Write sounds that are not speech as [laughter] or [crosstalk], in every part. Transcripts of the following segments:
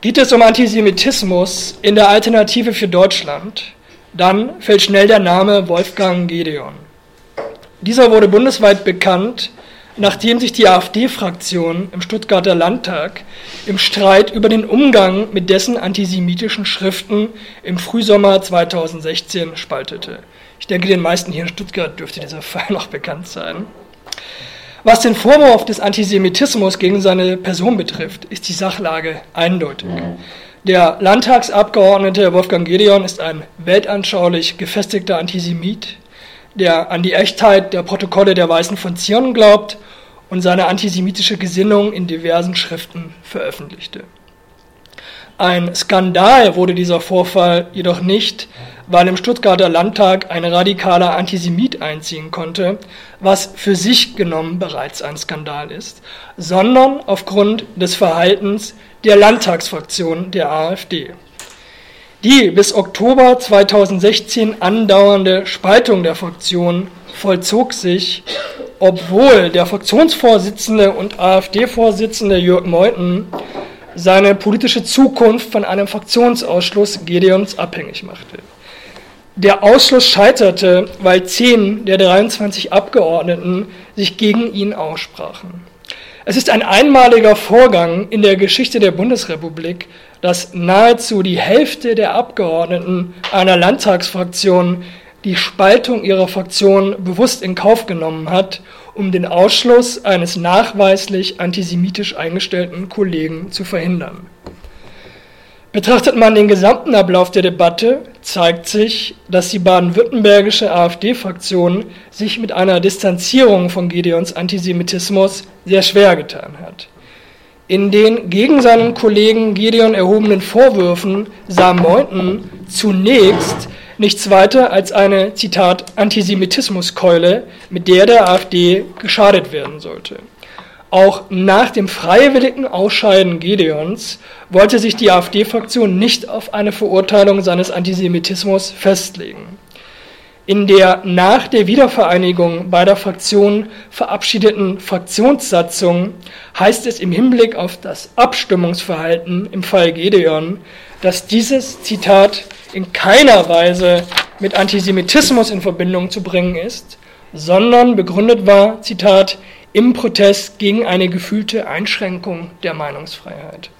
Geht es um Antisemitismus in der Alternative für Deutschland, dann fällt schnell der Name Wolfgang Gedeon. Dieser wurde bundesweit bekannt, nachdem sich die AfD-Fraktion im Stuttgarter Landtag im Streit über den Umgang mit dessen antisemitischen Schriften im Frühsommer 2016 spaltete. Ich denke, den meisten hier in Stuttgart dürfte dieser [laughs] Fall noch bekannt sein. Was den Vorwurf des Antisemitismus gegen seine Person betrifft, ist die Sachlage eindeutig. Der Landtagsabgeordnete Wolfgang Gedeon ist ein weltanschaulich gefestigter Antisemit, der an die Echtheit der Protokolle der Weißen von Zion glaubt und seine antisemitische Gesinnung in diversen Schriften veröffentlichte. Ein Skandal wurde dieser Vorfall jedoch nicht, weil im Stuttgarter Landtag ein radikaler Antisemit einziehen konnte, was für sich genommen bereits ein Skandal ist, sondern aufgrund des Verhaltens der Landtagsfraktion der AfD. Die bis Oktober 2016 andauernde Spaltung der Fraktion vollzog sich, obwohl der Fraktionsvorsitzende und AfD-Vorsitzende Jörg Meuthen seine politische Zukunft von einem Fraktionsausschluss Gedeons abhängig machte. Der Ausschluss scheiterte, weil zehn der 23 Abgeordneten sich gegen ihn aussprachen. Es ist ein einmaliger Vorgang in der Geschichte der Bundesrepublik, dass nahezu die Hälfte der Abgeordneten einer Landtagsfraktion die Spaltung ihrer Fraktion bewusst in Kauf genommen hat, um den Ausschluss eines nachweislich antisemitisch eingestellten Kollegen zu verhindern. Betrachtet man den gesamten Ablauf der Debatte, zeigt sich, dass die baden-württembergische AfD-Fraktion sich mit einer Distanzierung von Gideons Antisemitismus sehr schwer getan hat. In den gegen seinen Kollegen Gideon erhobenen Vorwürfen sah Meuthen zunächst nichts weiter als eine, Zitat, Antisemitismuskeule, mit der der AfD geschadet werden sollte. Auch nach dem freiwilligen Ausscheiden Gedeons wollte sich die AfD-Fraktion nicht auf eine Verurteilung seines Antisemitismus festlegen. In der nach der Wiedervereinigung beider Fraktionen verabschiedeten Fraktionssatzung heißt es im Hinblick auf das Abstimmungsverhalten im Fall Gedeon, dass dieses Zitat in keiner Weise mit Antisemitismus in Verbindung zu bringen ist, sondern begründet war, Zitat, im Protest gegen eine gefühlte Einschränkung der Meinungsfreiheit.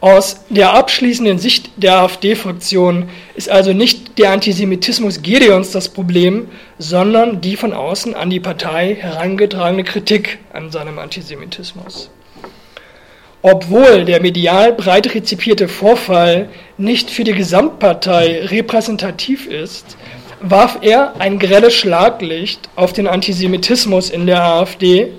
Aus der abschließenden Sicht der AfD-Fraktion ist also nicht der Antisemitismus Gedeons das Problem, sondern die von außen an die Partei herangetragene Kritik an seinem Antisemitismus. Obwohl der medial breit rezipierte Vorfall nicht für die Gesamtpartei repräsentativ ist, warf er ein grelles Schlaglicht auf den Antisemitismus in der AfD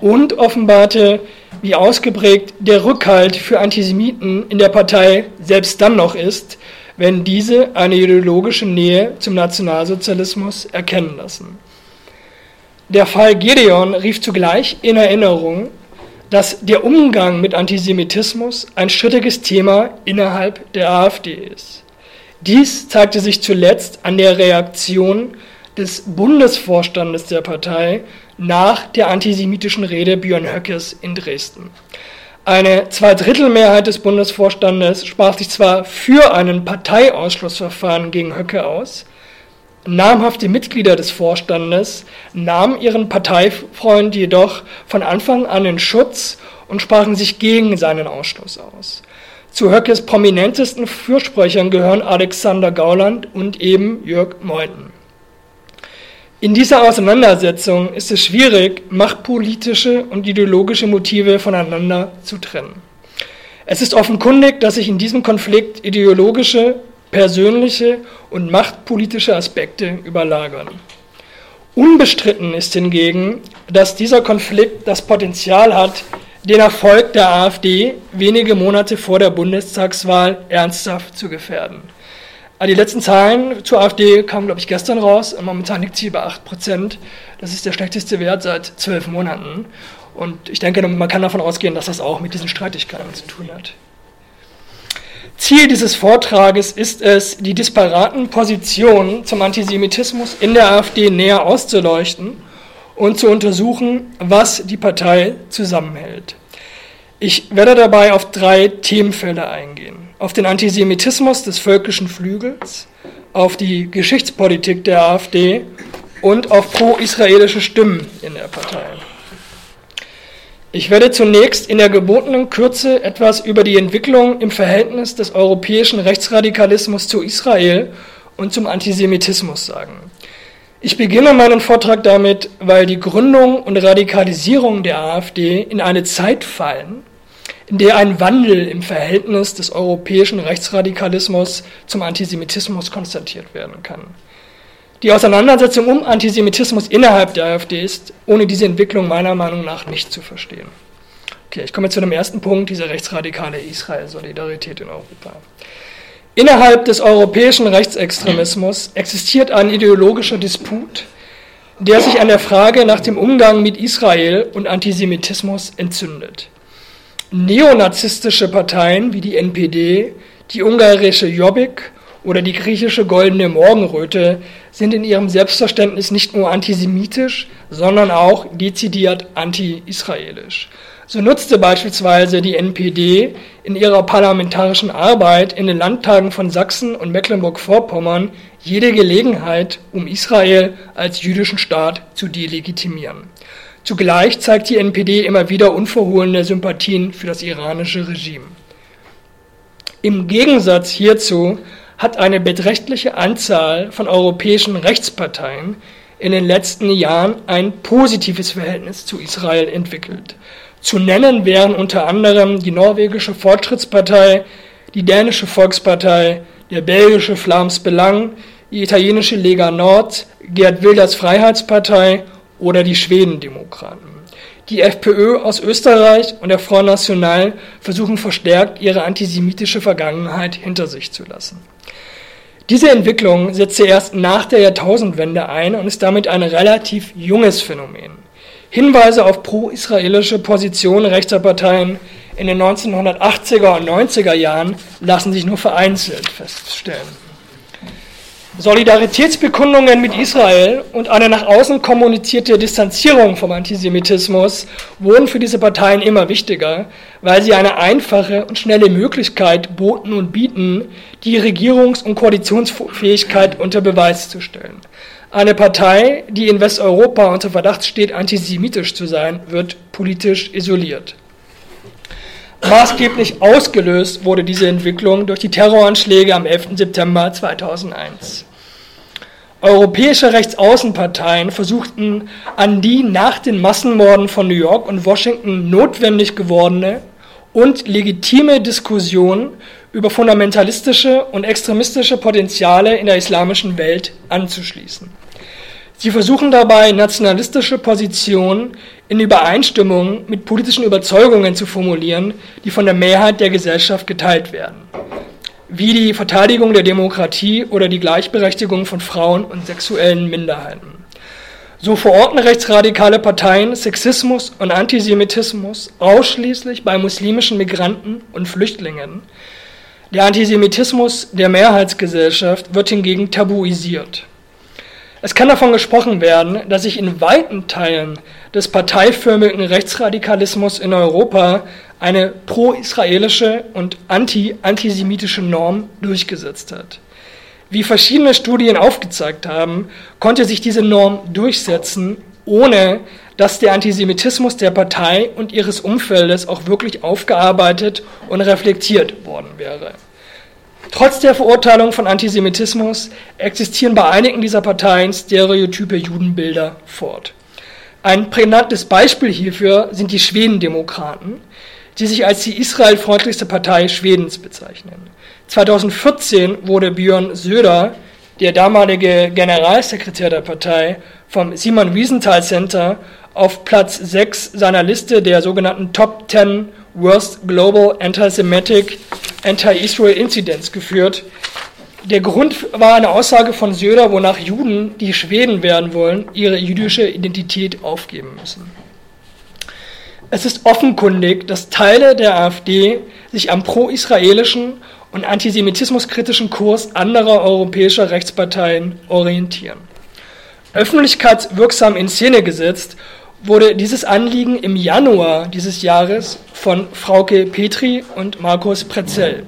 und offenbarte, wie ausgeprägt der Rückhalt für Antisemiten in der Partei selbst dann noch ist, wenn diese eine ideologische Nähe zum Nationalsozialismus erkennen lassen. Der Fall Gedeon rief zugleich in Erinnerung, dass der Umgang mit Antisemitismus ein strittiges Thema innerhalb der AfD ist. Dies zeigte sich zuletzt an der Reaktion des Bundesvorstandes der Partei nach der antisemitischen Rede Björn Höckes in Dresden. Eine Zweidrittelmehrheit des Bundesvorstandes sprach sich zwar für einen Parteiausschlussverfahren gegen Höcke aus, namhafte Mitglieder des Vorstandes nahmen ihren Parteifreund jedoch von Anfang an in Schutz und sprachen sich gegen seinen Ausschluss aus. Zu Höckes prominentesten Fürsprechern gehören Alexander Gauland und eben Jörg Meuthen. In dieser Auseinandersetzung ist es schwierig, machtpolitische und ideologische Motive voneinander zu trennen. Es ist offenkundig, dass sich in diesem Konflikt ideologische, persönliche und machtpolitische Aspekte überlagern. Unbestritten ist hingegen, dass dieser Konflikt das Potenzial hat, den Erfolg der AfD wenige Monate vor der Bundestagswahl ernsthaft zu gefährden. Die letzten Zahlen zur AfD kamen, glaube ich, gestern raus. Momentan liegt sie bei 8 Prozent. Das ist der schlechteste Wert seit zwölf Monaten. Und ich denke, man kann davon ausgehen, dass das auch mit diesen Streitigkeiten zu tun hat. Ziel dieses Vortrages ist es, die disparaten Positionen zum Antisemitismus in der AfD näher auszuleuchten und zu untersuchen, was die Partei zusammenhält. Ich werde dabei auf drei Themenfelder eingehen. Auf den Antisemitismus des völkischen Flügels, auf die Geschichtspolitik der AfD und auf pro-israelische Stimmen in der Partei. Ich werde zunächst in der gebotenen Kürze etwas über die Entwicklung im Verhältnis des europäischen Rechtsradikalismus zu Israel und zum Antisemitismus sagen. Ich beginne meinen Vortrag damit, weil die Gründung und Radikalisierung der AfD in eine Zeit fallen, in der ein Wandel im Verhältnis des europäischen Rechtsradikalismus zum Antisemitismus konstatiert werden kann. Die Auseinandersetzung um Antisemitismus innerhalb der AfD ist ohne diese Entwicklung meiner Meinung nach nicht zu verstehen. Okay, ich komme zu dem ersten Punkt, diese rechtsradikale Israel-Solidarität in Europa. Innerhalb des europäischen Rechtsextremismus existiert ein ideologischer Disput, der sich an der Frage nach dem Umgang mit Israel und Antisemitismus entzündet. Neonazistische Parteien wie die NPD, die ungarische Jobbik oder die griechische Goldene Morgenröte sind in ihrem Selbstverständnis nicht nur antisemitisch, sondern auch dezidiert anti-israelisch. So nutzte beispielsweise die NPD in ihrer parlamentarischen Arbeit in den Landtagen von Sachsen und Mecklenburg-Vorpommern jede Gelegenheit, um Israel als jüdischen Staat zu delegitimieren. Zugleich zeigt die NPD immer wieder unverhohlene Sympathien für das iranische Regime. Im Gegensatz hierzu hat eine beträchtliche Anzahl von europäischen Rechtsparteien in den letzten Jahren ein positives Verhältnis zu Israel entwickelt. Zu nennen wären unter anderem die norwegische Fortschrittspartei, die dänische Volkspartei, der belgische Flams Belang, die italienische Lega Nord, Gerd Wilders Freiheitspartei oder die Schwedendemokraten. Die FPÖ aus Österreich und der Front National versuchen verstärkt, ihre antisemitische Vergangenheit hinter sich zu lassen. Diese Entwicklung setzte erst nach der Jahrtausendwende ein und ist damit ein relativ junges Phänomen. Hinweise auf pro-israelische Positionen rechter Parteien in den 1980er und 90er Jahren lassen sich nur vereinzelt feststellen. Solidaritätsbekundungen mit Israel und eine nach außen kommunizierte Distanzierung vom Antisemitismus wurden für diese Parteien immer wichtiger, weil sie eine einfache und schnelle Möglichkeit boten und bieten, die Regierungs- und Koalitionsfähigkeit unter Beweis zu stellen. Eine Partei, die in Westeuropa unter Verdacht steht, antisemitisch zu sein, wird politisch isoliert. Maßgeblich ausgelöst wurde diese Entwicklung durch die Terroranschläge am 11. September 2001. Europäische Rechtsaußenparteien versuchten an die nach den Massenmorden von New York und Washington notwendig gewordene und legitime Diskussion über fundamentalistische und extremistische Potenziale in der islamischen Welt anzuschließen. Sie versuchen dabei, nationalistische Positionen in Übereinstimmung mit politischen Überzeugungen zu formulieren, die von der Mehrheit der Gesellschaft geteilt werden, wie die Verteidigung der Demokratie oder die Gleichberechtigung von Frauen und sexuellen Minderheiten. So verorten rechtsradikale Parteien Sexismus und Antisemitismus ausschließlich bei muslimischen Migranten und Flüchtlingen. Der Antisemitismus der Mehrheitsgesellschaft wird hingegen tabuisiert. Es kann davon gesprochen werden, dass sich in weiten Teilen des parteiförmigen Rechtsradikalismus in Europa eine pro-israelische und anti-antisemitische Norm durchgesetzt hat. Wie verschiedene Studien aufgezeigt haben, konnte sich diese Norm durchsetzen, ohne dass der Antisemitismus der Partei und ihres Umfeldes auch wirklich aufgearbeitet und reflektiert worden wäre. Trotz der Verurteilung von Antisemitismus existieren bei einigen dieser Parteien stereotype Judenbilder fort. Ein prägnantes Beispiel hierfür sind die Schwedendemokraten, die sich als die israelfreundlichste Partei Schwedens bezeichnen. 2014 wurde Björn Söder, der damalige Generalsekretär der Partei, vom Simon Wiesenthal Center auf Platz 6 seiner Liste der sogenannten Top 10 Worst Global Anti-Semitic Anti-Israel Incidents geführt. Der Grund war eine Aussage von Söder, wonach Juden, die Schweden werden wollen, ihre jüdische Identität aufgeben müssen. Es ist offenkundig, dass Teile der AfD sich am pro-israelischen und antisemitismuskritischen Kurs anderer europäischer Rechtsparteien orientieren. Öffentlichkeitswirksam in Szene gesetzt wurde dieses Anliegen im Januar dieses Jahres von Frauke Petri und Markus Pretzel.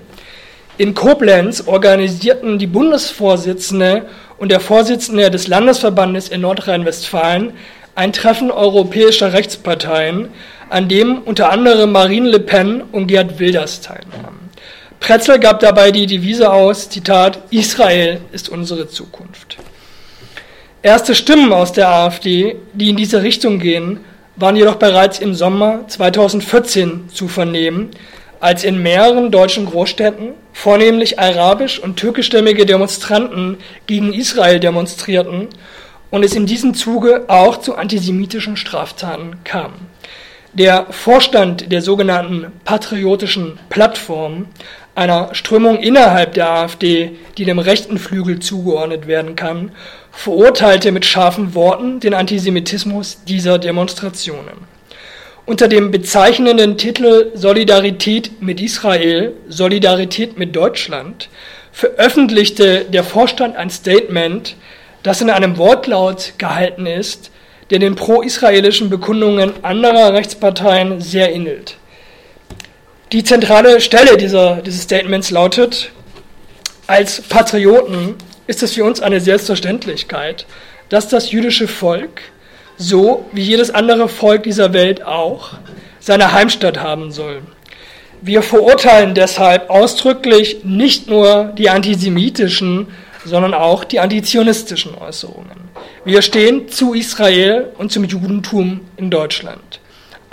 In Koblenz organisierten die Bundesvorsitzende und der Vorsitzende des Landesverbandes in Nordrhein-Westfalen ein Treffen europäischer Rechtsparteien, an dem unter anderem Marine Le Pen und Gerd Wilders teilnahmen. Pretzel gab dabei die Devise aus, Zitat, Israel ist unsere Zukunft. Erste Stimmen aus der AfD, die in diese Richtung gehen, waren jedoch bereits im Sommer 2014 zu vernehmen, als in mehreren deutschen Großstädten vornehmlich arabisch- und türkischstämmige Demonstranten gegen Israel demonstrierten und es in diesem Zuge auch zu antisemitischen Straftaten kam. Der Vorstand der sogenannten patriotischen Plattform einer Strömung innerhalb der AfD, die dem rechten Flügel zugeordnet werden kann, verurteilte mit scharfen Worten den Antisemitismus dieser Demonstrationen. Unter dem bezeichnenden Titel Solidarität mit Israel, Solidarität mit Deutschland veröffentlichte der Vorstand ein Statement, das in einem Wortlaut gehalten ist, der den pro-israelischen Bekundungen anderer Rechtsparteien sehr ähnelt. Die zentrale Stelle dieser, dieses Statements lautet, als Patrioten ist es für uns eine Selbstverständlichkeit, dass das jüdische Volk, so wie jedes andere Volk dieser Welt auch, seine Heimstatt haben soll. Wir verurteilen deshalb ausdrücklich nicht nur die antisemitischen, sondern auch die antizionistischen Äußerungen. Wir stehen zu Israel und zum Judentum in Deutschland.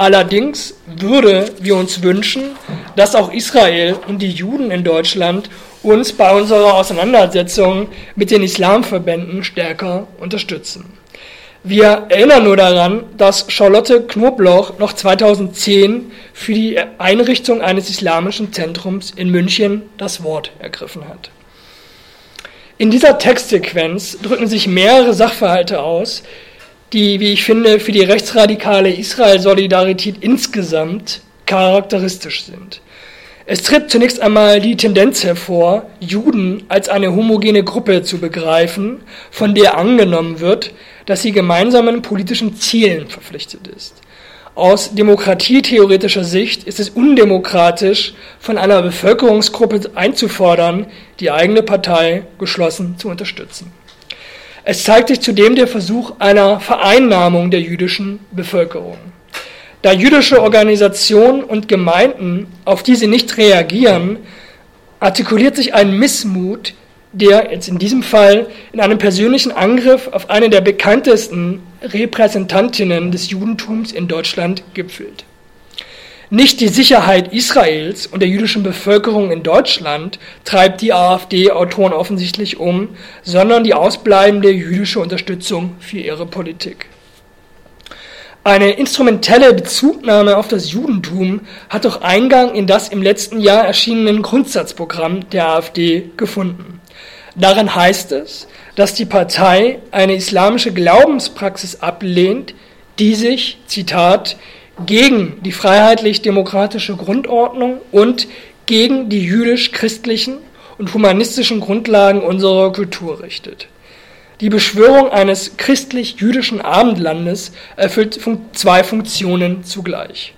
Allerdings würde wir uns wünschen, dass auch Israel und die Juden in Deutschland uns bei unserer Auseinandersetzung mit den Islamverbänden stärker unterstützen. Wir erinnern nur daran, dass Charlotte Knobloch noch 2010 für die Einrichtung eines islamischen Zentrums in München das Wort ergriffen hat. In dieser Textsequenz drücken sich mehrere Sachverhalte aus, die, wie ich finde, für die rechtsradikale Israel-Solidarität insgesamt charakteristisch sind. Es tritt zunächst einmal die Tendenz hervor, Juden als eine homogene Gruppe zu begreifen, von der angenommen wird, dass sie gemeinsamen politischen Zielen verpflichtet ist. Aus demokratietheoretischer Sicht ist es undemokratisch, von einer Bevölkerungsgruppe einzufordern, die eigene Partei geschlossen zu unterstützen. Es zeigt sich zudem der Versuch einer Vereinnahmung der jüdischen Bevölkerung. Da jüdische Organisationen und Gemeinden auf diese nicht reagieren, artikuliert sich ein Missmut, der jetzt in diesem Fall in einem persönlichen Angriff auf eine der bekanntesten Repräsentantinnen des Judentums in Deutschland gipfelt. Nicht die Sicherheit Israels und der jüdischen Bevölkerung in Deutschland treibt die AfD-Autoren offensichtlich um, sondern die ausbleibende jüdische Unterstützung für ihre Politik. Eine instrumentelle Bezugnahme auf das Judentum hat doch Eingang in das im letzten Jahr erschienenen Grundsatzprogramm der AfD gefunden. Darin heißt es, dass die Partei eine islamische Glaubenspraxis ablehnt, die sich, Zitat, gegen die freiheitlich-demokratische Grundordnung und gegen die jüdisch-christlichen und humanistischen Grundlagen unserer Kultur richtet. Die Beschwörung eines christlich-jüdischen Abendlandes erfüllt zwei Funktionen zugleich.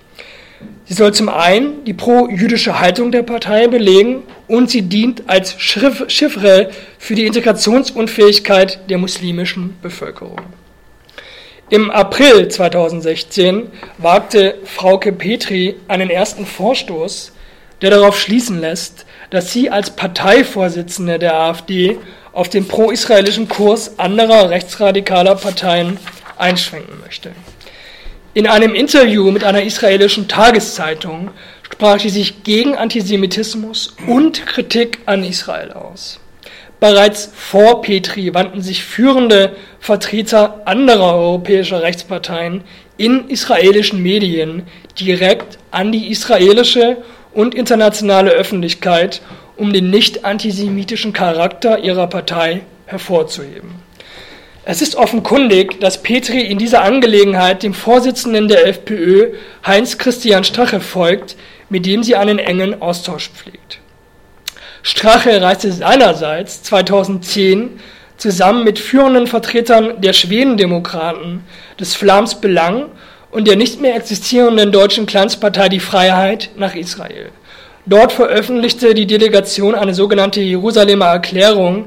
Sie soll zum einen die pro-jüdische Haltung der Partei belegen und sie dient als Chiffre für die Integrationsunfähigkeit der muslimischen Bevölkerung. Im April 2016 wagte Frauke Petri einen ersten Vorstoß, der darauf schließen lässt, dass sie als Parteivorsitzende der AfD auf den pro-israelischen Kurs anderer rechtsradikaler Parteien einschränken möchte. In einem Interview mit einer israelischen Tageszeitung sprach sie sich gegen Antisemitismus und Kritik an Israel aus. Bereits vor Petri wandten sich führende Vertreter anderer europäischer Rechtsparteien in israelischen Medien direkt an die israelische und internationale Öffentlichkeit, um den nicht antisemitischen Charakter ihrer Partei hervorzuheben. Es ist offenkundig, dass Petri in dieser Angelegenheit dem Vorsitzenden der FPÖ, Heinz Christian Strache, folgt, mit dem sie einen engen Austausch pflegt. Strache reiste seinerseits 2010 zusammen mit führenden Vertretern der Schwedendemokraten, des Flams Belang und der nicht mehr existierenden deutschen Clanspartei Die Freiheit nach Israel. Dort veröffentlichte die Delegation eine sogenannte Jerusalemer Erklärung,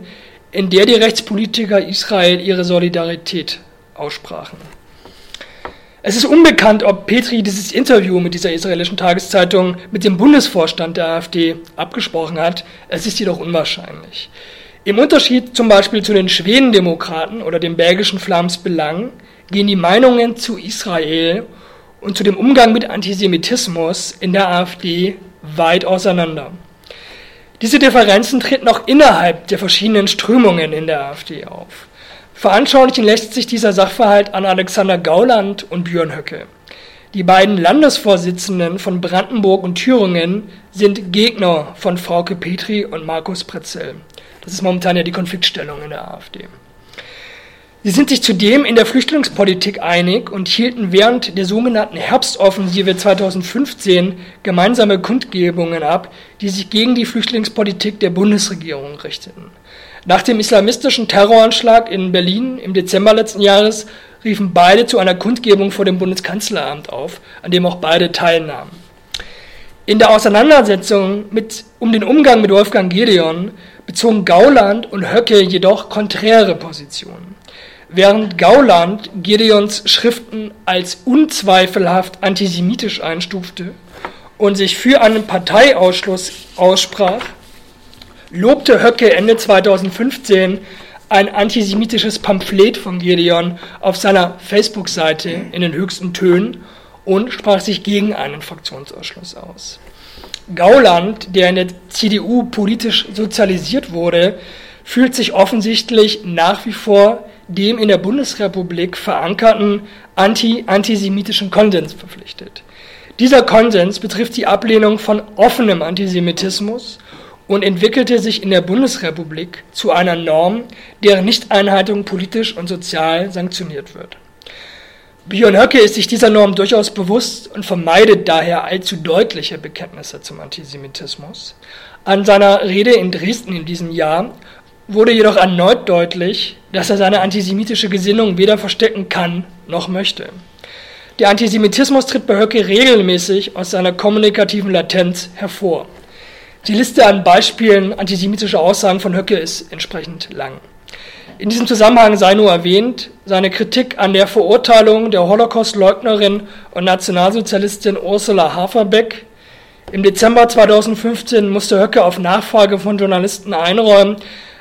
in der die Rechtspolitiker Israel ihre Solidarität aussprachen. Es ist unbekannt, ob Petri dieses Interview mit dieser israelischen Tageszeitung mit dem Bundesvorstand der AfD abgesprochen hat. Es ist jedoch unwahrscheinlich. Im Unterschied zum Beispiel zu den Schwedendemokraten oder dem belgischen Flams Belang gehen die Meinungen zu Israel und zu dem Umgang mit Antisemitismus in der AfD weit auseinander. Diese Differenzen treten auch innerhalb der verschiedenen Strömungen in der AfD auf. Veranschaulichen lässt sich dieser Sachverhalt an Alexander Gauland und Björn Höcke. Die beiden Landesvorsitzenden von Brandenburg und Thüringen sind Gegner von Frauke Petri und Markus Pretzel. Das ist momentan ja die Konfliktstellung in der AfD. Sie sind sich zudem in der Flüchtlingspolitik einig und hielten während der sogenannten Herbstoffensive 2015 gemeinsame Kundgebungen ab, die sich gegen die Flüchtlingspolitik der Bundesregierung richteten. Nach dem islamistischen Terroranschlag in Berlin im Dezember letzten Jahres riefen beide zu einer Kundgebung vor dem Bundeskanzleramt auf, an dem auch beide teilnahmen. In der Auseinandersetzung mit, um den Umgang mit Wolfgang Gedeon bezogen Gauland und Höcke jedoch konträre Positionen. Während Gauland Gideons Schriften als unzweifelhaft antisemitisch einstufte und sich für einen Parteiausschluss aussprach, lobte Höcke Ende 2015 ein antisemitisches Pamphlet von Gideon auf seiner Facebook-Seite in den höchsten Tönen und sprach sich gegen einen Fraktionsausschluss aus. Gauland, der in der CDU politisch sozialisiert wurde, fühlt sich offensichtlich nach wie vor dem in der Bundesrepublik verankerten anti-antisemitischen Konsens verpflichtet. Dieser Konsens betrifft die Ablehnung von offenem Antisemitismus und entwickelte sich in der Bundesrepublik zu einer Norm, deren Nichteinhaltung politisch und sozial sanktioniert wird. Björn Höcke ist sich dieser Norm durchaus bewusst und vermeidet daher allzu deutliche Bekenntnisse zum Antisemitismus. An seiner Rede in Dresden in diesem Jahr wurde jedoch erneut deutlich, dass er seine antisemitische Gesinnung weder verstecken kann noch möchte. Der Antisemitismus tritt bei Höcke regelmäßig aus seiner kommunikativen Latenz hervor. Die Liste an Beispielen antisemitischer Aussagen von Höcke ist entsprechend lang. In diesem Zusammenhang sei nur erwähnt, seine Kritik an der Verurteilung der Holocaust-Leugnerin und Nationalsozialistin Ursula Haferbeck. Im Dezember 2015 musste Höcke auf Nachfrage von Journalisten einräumen,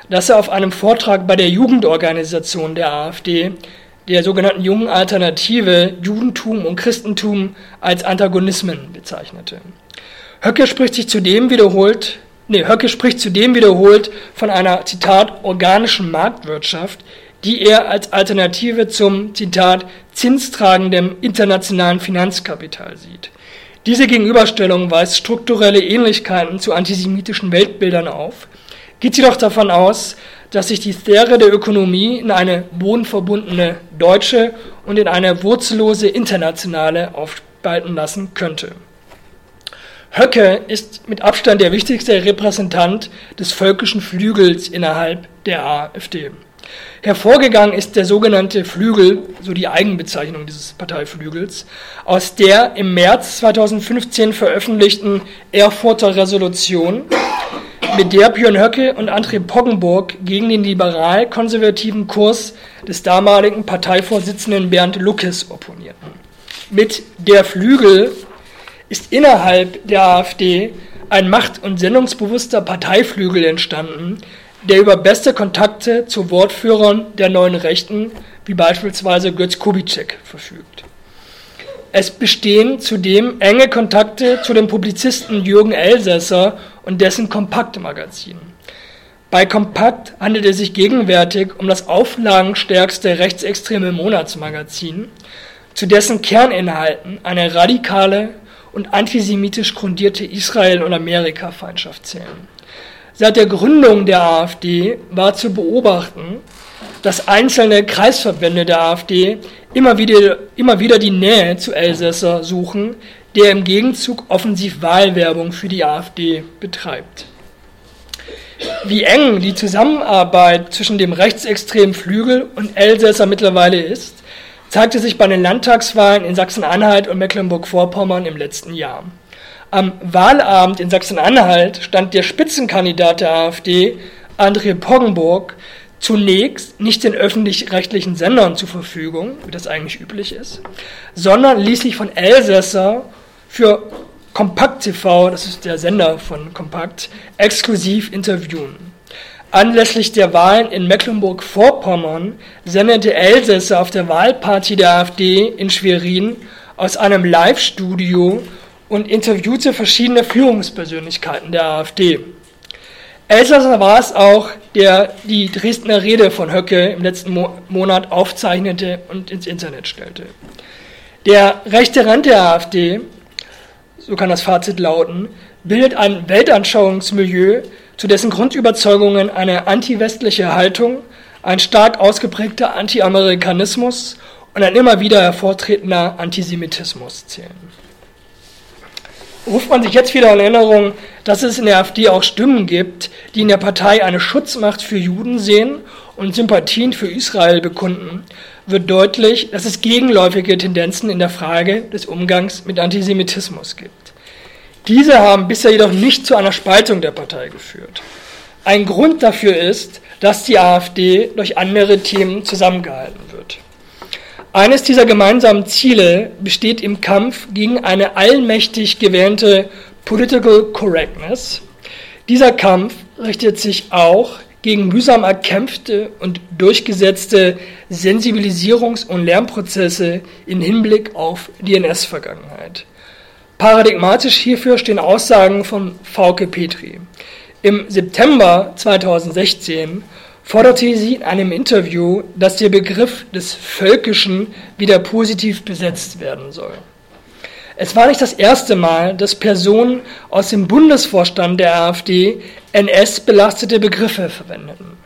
dass er auf einem Vortrag bei der Jugendorganisation der AfD, der sogenannten Jungen Alternative, Judentum und Christentum als Antagonismen bezeichnete. Höcke spricht sich zudem wiederholt, nee, Höcke spricht zudem wiederholt von einer, Zitat, organischen Marktwirtschaft, die er als Alternative zum, Zitat, zinstragenden internationalen Finanzkapital sieht. Diese Gegenüberstellung weist strukturelle Ähnlichkeiten zu antisemitischen Weltbildern auf, geht sie doch davon aus, dass sich die Sphäre der Ökonomie in eine bodenverbundene deutsche und in eine wurzellose internationale aufspalten lassen könnte. Höcke ist mit Abstand der wichtigste Repräsentant des völkischen Flügels innerhalb der AfD. Hervorgegangen ist der sogenannte Flügel, so die Eigenbezeichnung dieses Parteiflügels, aus der im März 2015 veröffentlichten Erfurter Resolution, mit der Björn Höcke und André Poggenburg gegen den liberal-konservativen Kurs des damaligen Parteivorsitzenden Bernd Luckes opponierten. Mit der Flügel ist innerhalb der AfD ein macht- und sendungsbewusster Parteiflügel entstanden, der über beste Kontakte zu Wortführern der neuen Rechten, wie beispielsweise Götz Kubitschek, verfügt. Es bestehen zudem enge Kontakte zu dem Publizisten Jürgen Elsässer und dessen Kompaktmagazin. Bei Kompakt handelt es sich gegenwärtig um das auflagenstärkste rechtsextreme Monatsmagazin, zu dessen Kerninhalten eine radikale und antisemitisch grundierte Israel- und Amerika-Feindschaft zählen. Seit der Gründung der AfD war zu beobachten, dass einzelne Kreisverbände der AfD immer wieder, immer wieder die Nähe zu Elsässer suchen, der im Gegenzug offensiv Wahlwerbung für die AfD betreibt. Wie eng die Zusammenarbeit zwischen dem rechtsextremen Flügel und Elsässer mittlerweile ist, zeigte sich bei den Landtagswahlen in Sachsen-Anhalt und Mecklenburg-Vorpommern im letzten Jahr. Am Wahlabend in Sachsen-Anhalt stand der Spitzenkandidat der AfD, André Poggenburg, zunächst nicht den öffentlich-rechtlichen Sendern zur Verfügung, wie das eigentlich üblich ist, sondern ließ sich von Elsässer für Kompakt TV, das ist der Sender von Kompakt, exklusiv interviewen. Anlässlich der Wahlen in Mecklenburg-Vorpommern sendete Elsässer auf der Wahlparty der AfD in Schwerin aus einem Live-Studio und interviewte verschiedene Führungspersönlichkeiten der AfD. Elsässer war es auch, der die Dresdner Rede von Höcke im letzten Mo Monat aufzeichnete und ins Internet stellte. Der rechte Rand der AfD, so kann das Fazit lauten, bildet ein Weltanschauungsmilieu, zu dessen Grundüberzeugungen eine antiwestliche Haltung, ein stark ausgeprägter Anti-Amerikanismus und ein immer wieder hervortretender Antisemitismus zählen. Ruft man sich jetzt wieder in Erinnerung, dass es in der AfD auch Stimmen gibt, die in der Partei eine Schutzmacht für Juden sehen und Sympathien für Israel bekunden, wird deutlich, dass es gegenläufige Tendenzen in der Frage des Umgangs mit Antisemitismus gibt. Diese haben bisher jedoch nicht zu einer Spaltung der Partei geführt. Ein Grund dafür ist, dass die AfD durch andere Themen zusammengehalten wird. Eines dieser gemeinsamen Ziele besteht im Kampf gegen eine allmächtig gewähnte Political Correctness. Dieser Kampf richtet sich auch gegen mühsam erkämpfte und durchgesetzte Sensibilisierungs- und Lernprozesse im Hinblick auf die NS-Vergangenheit. Paradigmatisch hierfür stehen Aussagen von Fauke Petri. Im September 2016 forderte sie in einem Interview, dass der Begriff des Völkischen wieder positiv besetzt werden soll. Es war nicht das erste Mal, dass Personen aus dem Bundesvorstand der AfD NS-belastete Begriffe verwendeten.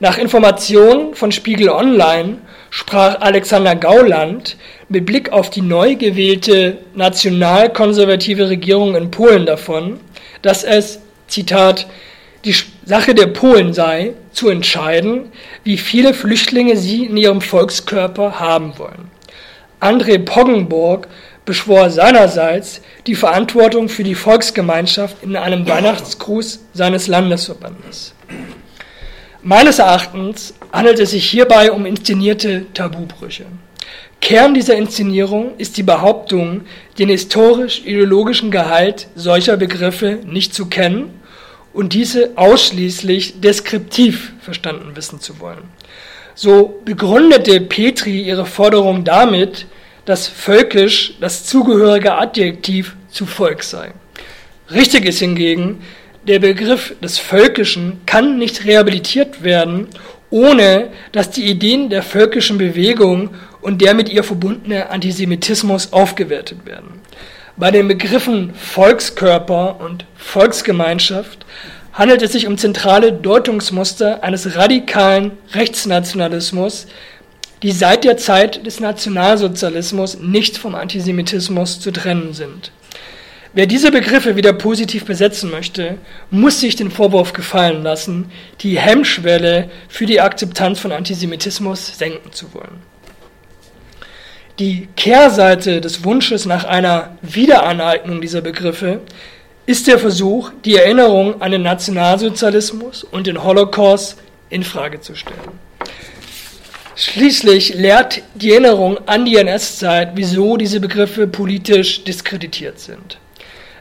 Nach Informationen von Spiegel Online sprach Alexander Gauland mit Blick auf die neu gewählte nationalkonservative Regierung in Polen davon, dass es, Zitat, die Sache der Polen sei, zu entscheiden, wie viele Flüchtlinge sie in ihrem Volkskörper haben wollen. André Poggenburg beschwor seinerseits die Verantwortung für die Volksgemeinschaft in einem Weihnachtsgruß seines Landesverbandes. Meines Erachtens handelt es sich hierbei um inszenierte Tabubrüche. Kern dieser Inszenierung ist die Behauptung, den historisch-ideologischen Gehalt solcher Begriffe nicht zu kennen und diese ausschließlich deskriptiv verstanden wissen zu wollen. So begründete Petri ihre Forderung damit, dass völkisch das zugehörige Adjektiv zu Volk sei. Richtig ist hingegen, der Begriff des Völkischen kann nicht rehabilitiert werden, ohne dass die Ideen der völkischen Bewegung und der mit ihr verbundene Antisemitismus aufgewertet werden. Bei den Begriffen Volkskörper und Volksgemeinschaft handelt es sich um zentrale Deutungsmuster eines radikalen Rechtsnationalismus, die seit der Zeit des Nationalsozialismus nicht vom Antisemitismus zu trennen sind. Wer diese Begriffe wieder positiv besetzen möchte, muss sich den Vorwurf gefallen lassen, die Hemmschwelle für die Akzeptanz von Antisemitismus senken zu wollen. Die Kehrseite des Wunsches nach einer Wiederaneignung dieser Begriffe ist der Versuch, die Erinnerung an den Nationalsozialismus und den Holocaust in Frage zu stellen. Schließlich lehrt die Erinnerung an die NS-Zeit, wieso diese Begriffe politisch diskreditiert sind.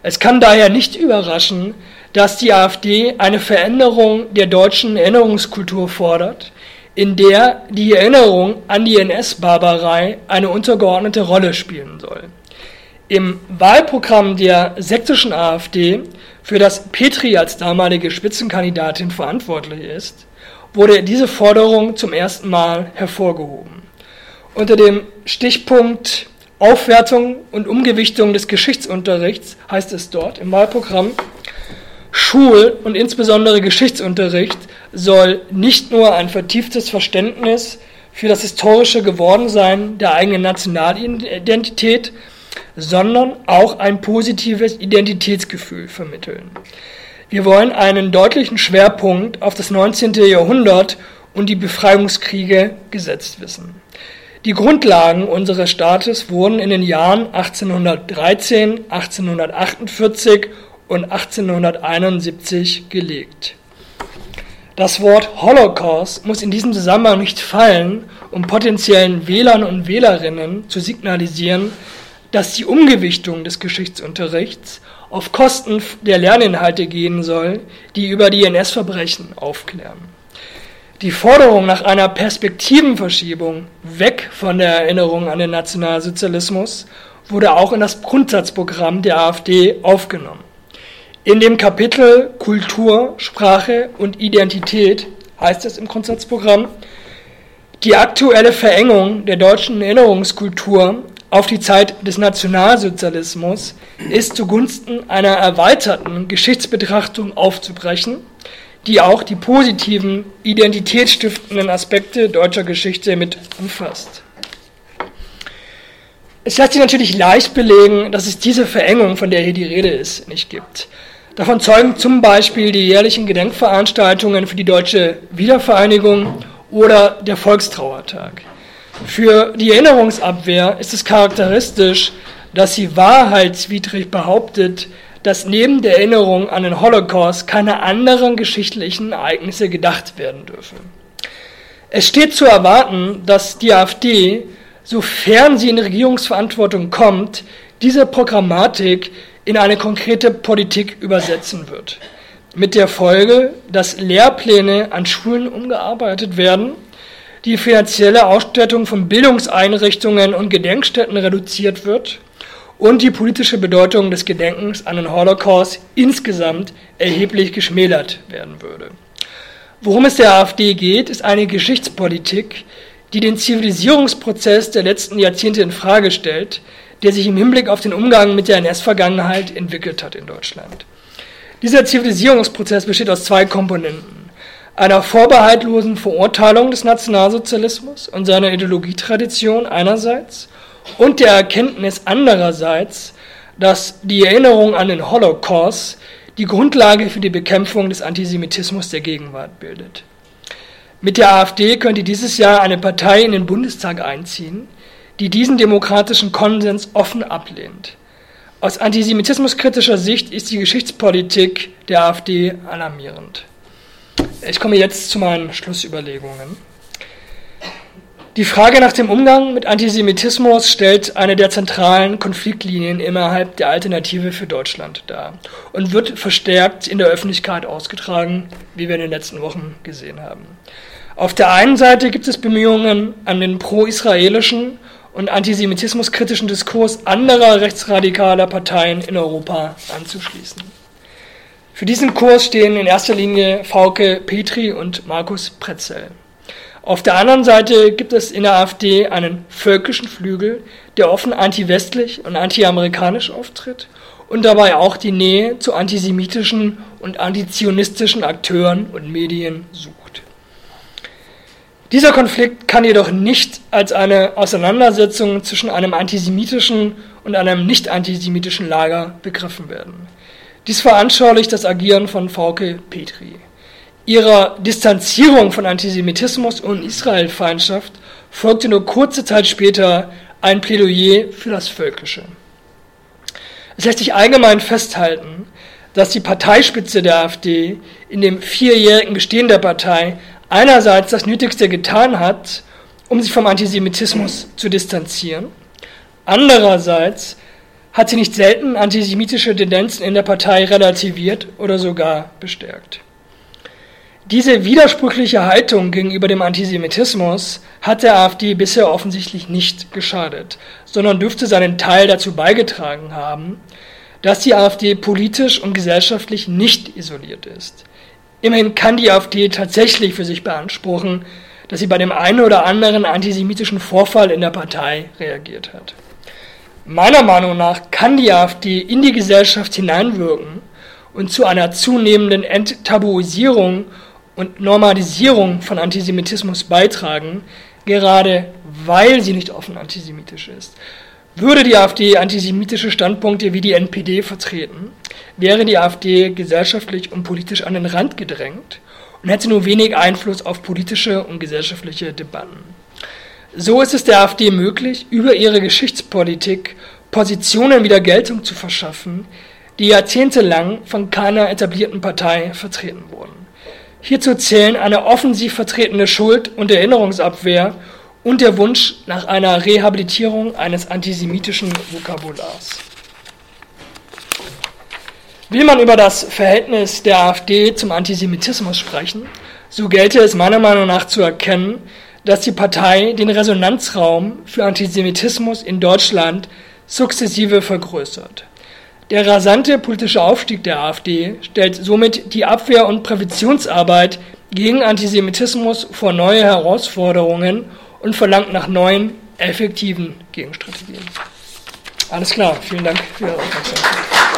Es kann daher nicht überraschen, dass die AfD eine Veränderung der deutschen Erinnerungskultur fordert, in der die Erinnerung an die NS-Barbarei eine untergeordnete Rolle spielen soll. Im Wahlprogramm der sächsischen AfD, für das Petri als damalige Spitzenkandidatin verantwortlich ist, wurde diese Forderung zum ersten Mal hervorgehoben. Unter dem Stichpunkt Aufwertung und Umgewichtung des Geschichtsunterrichts heißt es dort im Wahlprogramm, Schul- und insbesondere Geschichtsunterricht soll nicht nur ein vertieftes Verständnis für das historische Gewordensein der eigenen Nationalidentität, sondern auch ein positives Identitätsgefühl vermitteln. Wir wollen einen deutlichen Schwerpunkt auf das 19. Jahrhundert und die Befreiungskriege gesetzt wissen. Die Grundlagen unseres Staates wurden in den Jahren 1813, 1848 und 1871 gelegt. Das Wort Holocaust muss in diesem Zusammenhang nicht fallen, um potenziellen Wählern und Wählerinnen zu signalisieren, dass die Umgewichtung des Geschichtsunterrichts auf Kosten der Lerninhalte gehen soll, die über die NS-Verbrechen aufklären. Die Forderung nach einer Perspektivenverschiebung weg von der Erinnerung an den Nationalsozialismus wurde auch in das Grundsatzprogramm der AfD aufgenommen. In dem Kapitel Kultur, Sprache und Identität heißt es im Grundsatzprogramm, die aktuelle Verengung der deutschen Erinnerungskultur auf die Zeit des Nationalsozialismus ist zugunsten einer erweiterten Geschichtsbetrachtung aufzubrechen, die auch die positiven, identitätsstiftenden Aspekte deutscher Geschichte mit umfasst. Es lässt sich natürlich leicht belegen, dass es diese Verengung, von der hier die Rede ist, nicht gibt. Davon zeugen zum Beispiel die jährlichen Gedenkveranstaltungen für die deutsche Wiedervereinigung oder der Volkstrauertag. Für die Erinnerungsabwehr ist es charakteristisch, dass sie wahrheitswidrig behauptet, dass neben der Erinnerung an den Holocaust keine anderen geschichtlichen Ereignisse gedacht werden dürfen. Es steht zu erwarten, dass die AfD, sofern sie in Regierungsverantwortung kommt, diese Programmatik in eine konkrete Politik übersetzen wird. Mit der Folge, dass Lehrpläne an Schulen umgearbeitet werden, die finanzielle Ausstattung von Bildungseinrichtungen und Gedenkstätten reduziert wird und die politische Bedeutung des Gedenkens an den Holocaust insgesamt erheblich geschmälert werden würde. Worum es der AfD geht, ist eine Geschichtspolitik, die den Zivilisierungsprozess der letzten Jahrzehnte in Frage stellt, der sich im Hinblick auf den Umgang mit der NS-Vergangenheit entwickelt hat in Deutschland. Dieser Zivilisierungsprozess besteht aus zwei Komponenten. Einer vorbehaltlosen Verurteilung des Nationalsozialismus und seiner Ideologietradition einerseits und der Erkenntnis andererseits, dass die Erinnerung an den Holocaust die Grundlage für die Bekämpfung des Antisemitismus der Gegenwart bildet. Mit der AfD könnte dieses Jahr eine Partei in den Bundestag einziehen, die diesen demokratischen Konsens offen ablehnt. Aus antisemitismuskritischer Sicht ist die Geschichtspolitik der AfD alarmierend. Ich komme jetzt zu meinen Schlussüberlegungen. Die Frage nach dem Umgang mit Antisemitismus stellt eine der zentralen Konfliktlinien innerhalb der Alternative für Deutschland dar und wird verstärkt in der Öffentlichkeit ausgetragen, wie wir in den letzten Wochen gesehen haben. Auf der einen Seite gibt es Bemühungen, an den pro-israelischen und antisemitismuskritischen Diskurs anderer rechtsradikaler Parteien in Europa anzuschließen. Für diesen Kurs stehen in erster Linie Fauke Petri und Markus Pretzel. Auf der anderen Seite gibt es in der AfD einen völkischen Flügel, der offen anti-westlich und anti-amerikanisch auftritt und dabei auch die Nähe zu antisemitischen und antizionistischen Akteuren und Medien sucht. Dieser Konflikt kann jedoch nicht als eine Auseinandersetzung zwischen einem antisemitischen und einem nicht antisemitischen Lager begriffen werden. Dies veranschaulicht das Agieren von Fauke Petri ihrer Distanzierung von Antisemitismus und Israelfeindschaft folgte nur kurze Zeit später ein Plädoyer für das Völkische. Es lässt sich allgemein festhalten, dass die Parteispitze der AfD in dem vierjährigen Bestehen der Partei einerseits das Nötigste getan hat, um sich vom Antisemitismus zu distanzieren, andererseits hat sie nicht selten antisemitische Tendenzen in der Partei relativiert oder sogar bestärkt. Diese widersprüchliche Haltung gegenüber dem Antisemitismus hat der AfD bisher offensichtlich nicht geschadet, sondern dürfte seinen Teil dazu beigetragen haben, dass die AfD politisch und gesellschaftlich nicht isoliert ist. Immerhin kann die AfD tatsächlich für sich beanspruchen, dass sie bei dem einen oder anderen antisemitischen Vorfall in der Partei reagiert hat. Meiner Meinung nach kann die AfD in die Gesellschaft hineinwirken und zu einer zunehmenden Enttabuisierung und Normalisierung von Antisemitismus beitragen, gerade weil sie nicht offen antisemitisch ist. Würde die AfD antisemitische Standpunkte wie die NPD vertreten, wäre die AfD gesellschaftlich und politisch an den Rand gedrängt und hätte nur wenig Einfluss auf politische und gesellschaftliche Debatten. So ist es der AfD möglich, über ihre Geschichtspolitik Positionen wieder Geltung zu verschaffen, die jahrzehntelang von keiner etablierten Partei vertreten wurden. Hierzu zählen eine offensiv vertretene Schuld- und Erinnerungsabwehr und der Wunsch nach einer Rehabilitierung eines antisemitischen Vokabulars. Will man über das Verhältnis der AfD zum Antisemitismus sprechen, so gelte es meiner Meinung nach zu erkennen, dass die Partei den Resonanzraum für Antisemitismus in Deutschland sukzessive vergrößert. Der rasante politische Aufstieg der AfD stellt somit die Abwehr- und Präventionsarbeit gegen Antisemitismus vor neue Herausforderungen und verlangt nach neuen, effektiven Gegenstrategien. Alles klar, vielen Dank für Ihre Aufmerksamkeit.